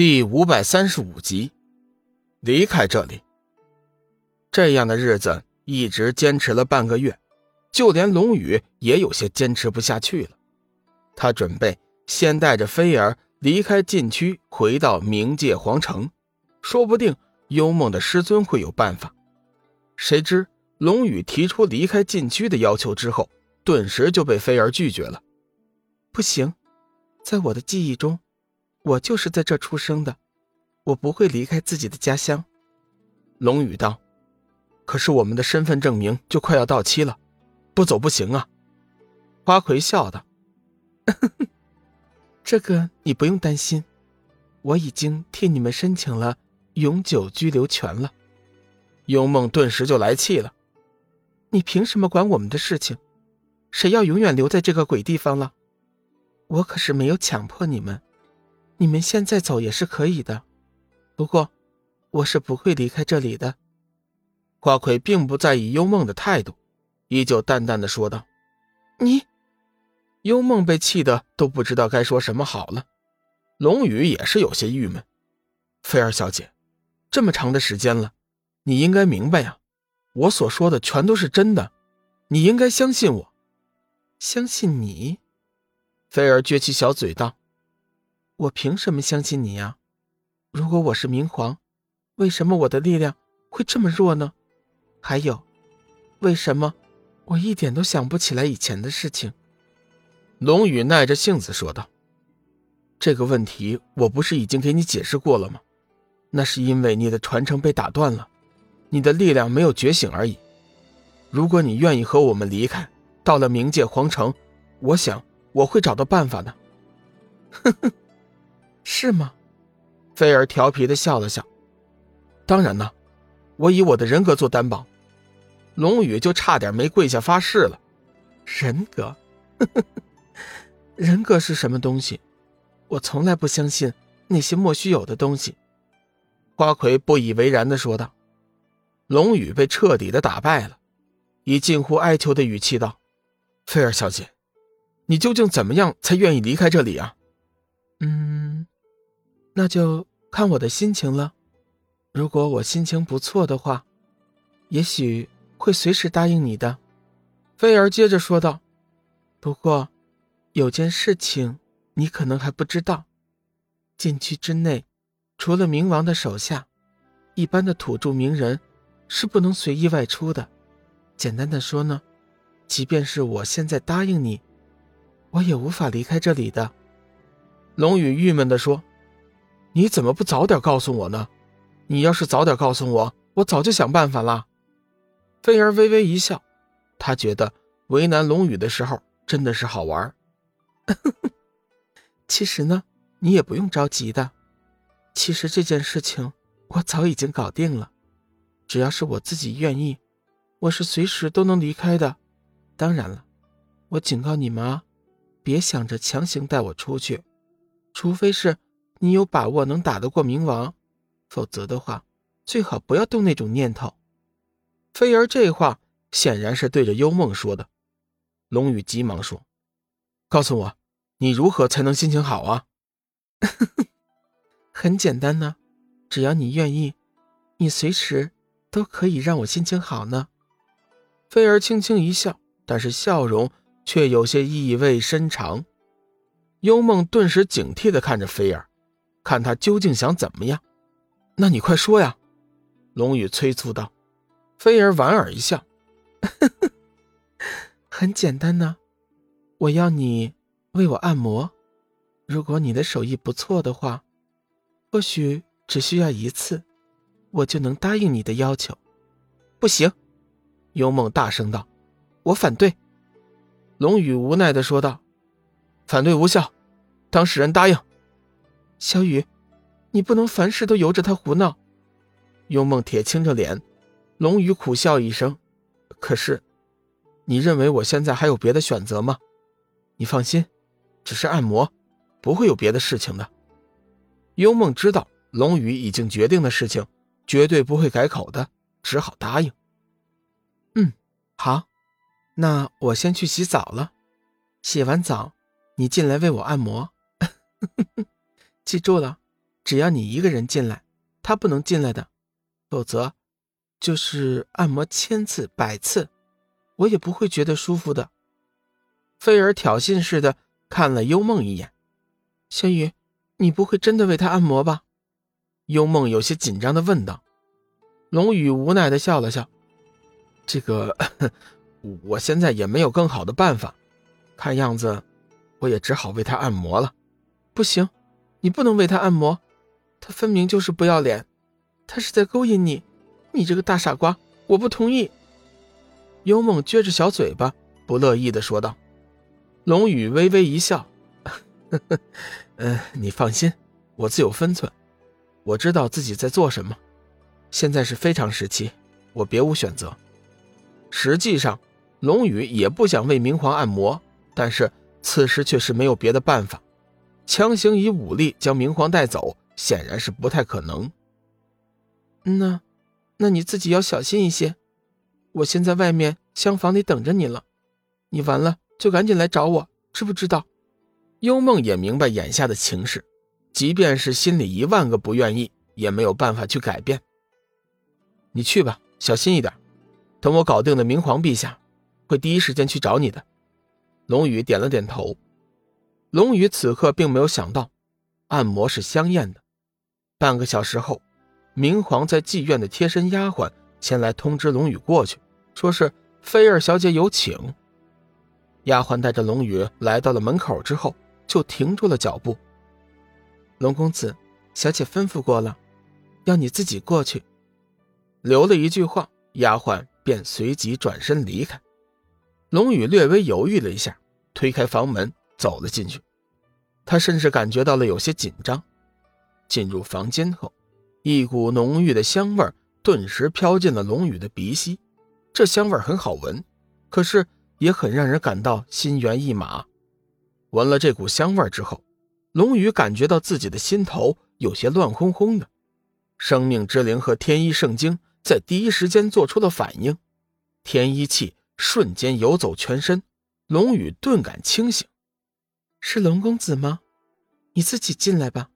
第五百三十五集，离开这里。这样的日子一直坚持了半个月，就连龙宇也有些坚持不下去了。他准备先带着菲儿离开禁区，回到冥界皇城，说不定幽梦的师尊会有办法。谁知龙宇提出离开禁区的要求之后，顿时就被菲儿拒绝了。不行，在我的记忆中。我就是在这出生的，我不会离开自己的家乡。龙宇道：“可是我们的身份证明就快要到期了，不走不行啊。”花魁笑道：“ 这个你不用担心，我已经替你们申请了永久居留权了。”幽梦顿时就来气了：“你凭什么管我们的事情？谁要永远留在这个鬼地方了？我可是没有强迫你们。”你们现在走也是可以的，不过我是不会离开这里的。花魁并不在意幽梦的态度，依旧淡淡的说道：“你。”幽梦被气得都不知道该说什么好了。龙宇也是有些郁闷。菲儿小姐，这么长的时间了，你应该明白呀，我所说的全都是真的，你应该相信我。相信你？菲儿撅起小嘴道。我凭什么相信你呀？如果我是明皇，为什么我的力量会这么弱呢？还有，为什么我一点都想不起来以前的事情？龙宇耐着性子说道：“这个问题我不是已经给你解释过了吗？那是因为你的传承被打断了，你的力量没有觉醒而已。如果你愿意和我们离开，到了冥界皇城，我想我会找到办法的。”呵呵。是吗？菲儿调皮的笑了笑。当然呢，我以我的人格做担保。龙宇就差点没跪下发誓了。人格？人格是什么东西？我从来不相信那些莫须有的东西。花魁不以为然的说道。龙宇被彻底的打败了，以近乎哀求的语气道：“菲儿小姐，你究竟怎么样才愿意离开这里啊？”嗯。那就看我的心情了。如果我心情不错的话，也许会随时答应你的。”菲儿接着说道。“不过，有件事情你可能还不知道：禁区之内，除了冥王的手下，一般的土著名人是不能随意外出的。简单的说呢，即便是我现在答应你，我也无法离开这里的。”龙宇郁闷地说。你怎么不早点告诉我呢？你要是早点告诉我，我早就想办法了。菲儿微微一笑，她觉得为难龙宇的时候真的是好玩。其实呢，你也不用着急的。其实这件事情我早已经搞定了，只要是我自己愿意，我是随时都能离开的。当然了，我警告你们啊，别想着强行带我出去，除非是。你有把握能打得过冥王，否则的话，最好不要动那种念头。菲儿这话显然是对着幽梦说的。龙宇急忙说：“告诉我，你如何才能心情好啊？” 很简单呢，只要你愿意，你随时都可以让我心情好呢。菲儿轻轻一笑，但是笑容却有些意味深长。幽梦顿时警惕的看着菲儿。看他究竟想怎么样？那你快说呀！龙宇催促道。菲儿莞尔一笑：“ 很简单呢，我要你为我按摩。如果你的手艺不错的话，或许只需要一次，我就能答应你的要求。”不行！幽梦大声道：“我反对。”龙宇无奈的说道：“反对无效，当事人答应。”小雨，你不能凡事都由着他胡闹。幽梦铁青着脸，龙宇苦笑一声。可是，你认为我现在还有别的选择吗？你放心，只是按摩，不会有别的事情的。幽梦知道龙宇已经决定的事情，绝对不会改口的，只好答应。嗯，好，那我先去洗澡了。洗完澡，你进来为我按摩。记住了，只要你一个人进来，他不能进来的，否则就是按摩千次百次，我也不会觉得舒服的。菲儿挑衅似的看了幽梦一眼，小雨，你不会真的为他按摩吧？幽梦有些紧张的问道。龙宇无奈的笑了笑，这个，我现在也没有更好的办法，看样子，我也只好为他按摩了。不行，你不能为他按摩，他分明就是不要脸，他是在勾引你，你这个大傻瓜，我不同意。幽梦撅着小嘴巴，不乐意的说道。龙宇微微一笑：“呵呵嗯，你放心，我自有分寸，我知道自己在做什么。现在是非常时期，我别无选择。实际上，龙宇也不想为明皇按摩，但是此时却是没有别的办法。强行以武力将明皇带走，显然是不太可能。那，那你自己要小心一些。我先在外面厢房里等着你了，你完了。”就赶紧来找我，知不知道？幽梦也明白眼下的情势，即便是心里一万个不愿意，也没有办法去改变。你去吧，小心一点。等我搞定了明皇陛下，会第一时间去找你的。龙宇点了点头。龙宇此刻并没有想到，按摩是香艳的。半个小时后，明皇在妓院的贴身丫鬟前来通知龙宇过去，说是菲儿小姐有请。丫鬟带着龙宇来到了门口之后，就停住了脚步。龙公子，小姐吩咐过了，要你自己过去。留了一句话，丫鬟便随即转身离开。龙宇略微犹豫了一下，推开房门走了进去。他甚至感觉到了有些紧张。进入房间后，一股浓郁的香味顿时飘进了龙宇的鼻息。这香味很好闻，可是。也很让人感到心猿意马。闻了这股香味之后，龙宇感觉到自己的心头有些乱哄哄的。生命之灵和天一圣经在第一时间做出了反应，天一气瞬间游走全身，龙宇顿感清醒。是龙公子吗？你自己进来吧。